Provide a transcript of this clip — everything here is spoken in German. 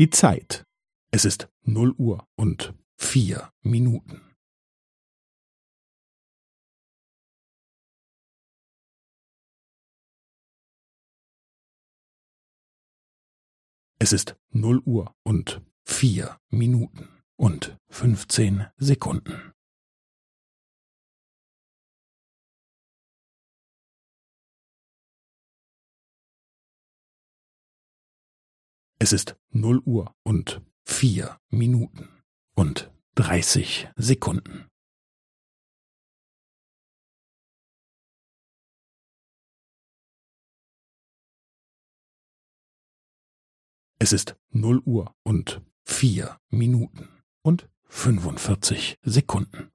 Die Zeit. Es ist null Uhr und vier Minuten. Es ist null Uhr und vier Minuten und fünfzehn Sekunden. Es ist null Uhr und vier Minuten und dreißig Sekunden. Es ist null Uhr und vier Minuten und fünfundvierzig Sekunden.